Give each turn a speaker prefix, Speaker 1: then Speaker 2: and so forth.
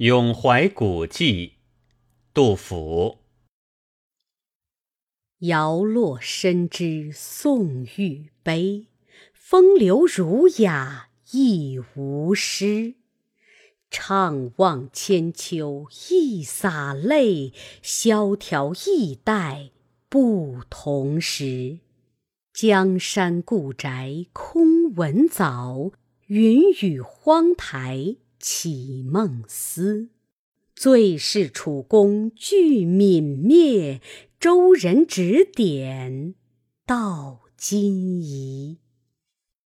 Speaker 1: 咏怀古迹，杜甫。
Speaker 2: 摇落深知宋玉悲，风流儒雅亦无诗。怅望千秋一洒泪，萧条易代不同时。江山故宅空闻早，云雨荒台。绮梦思，最是楚宫俱泯灭，周人指点到今宜。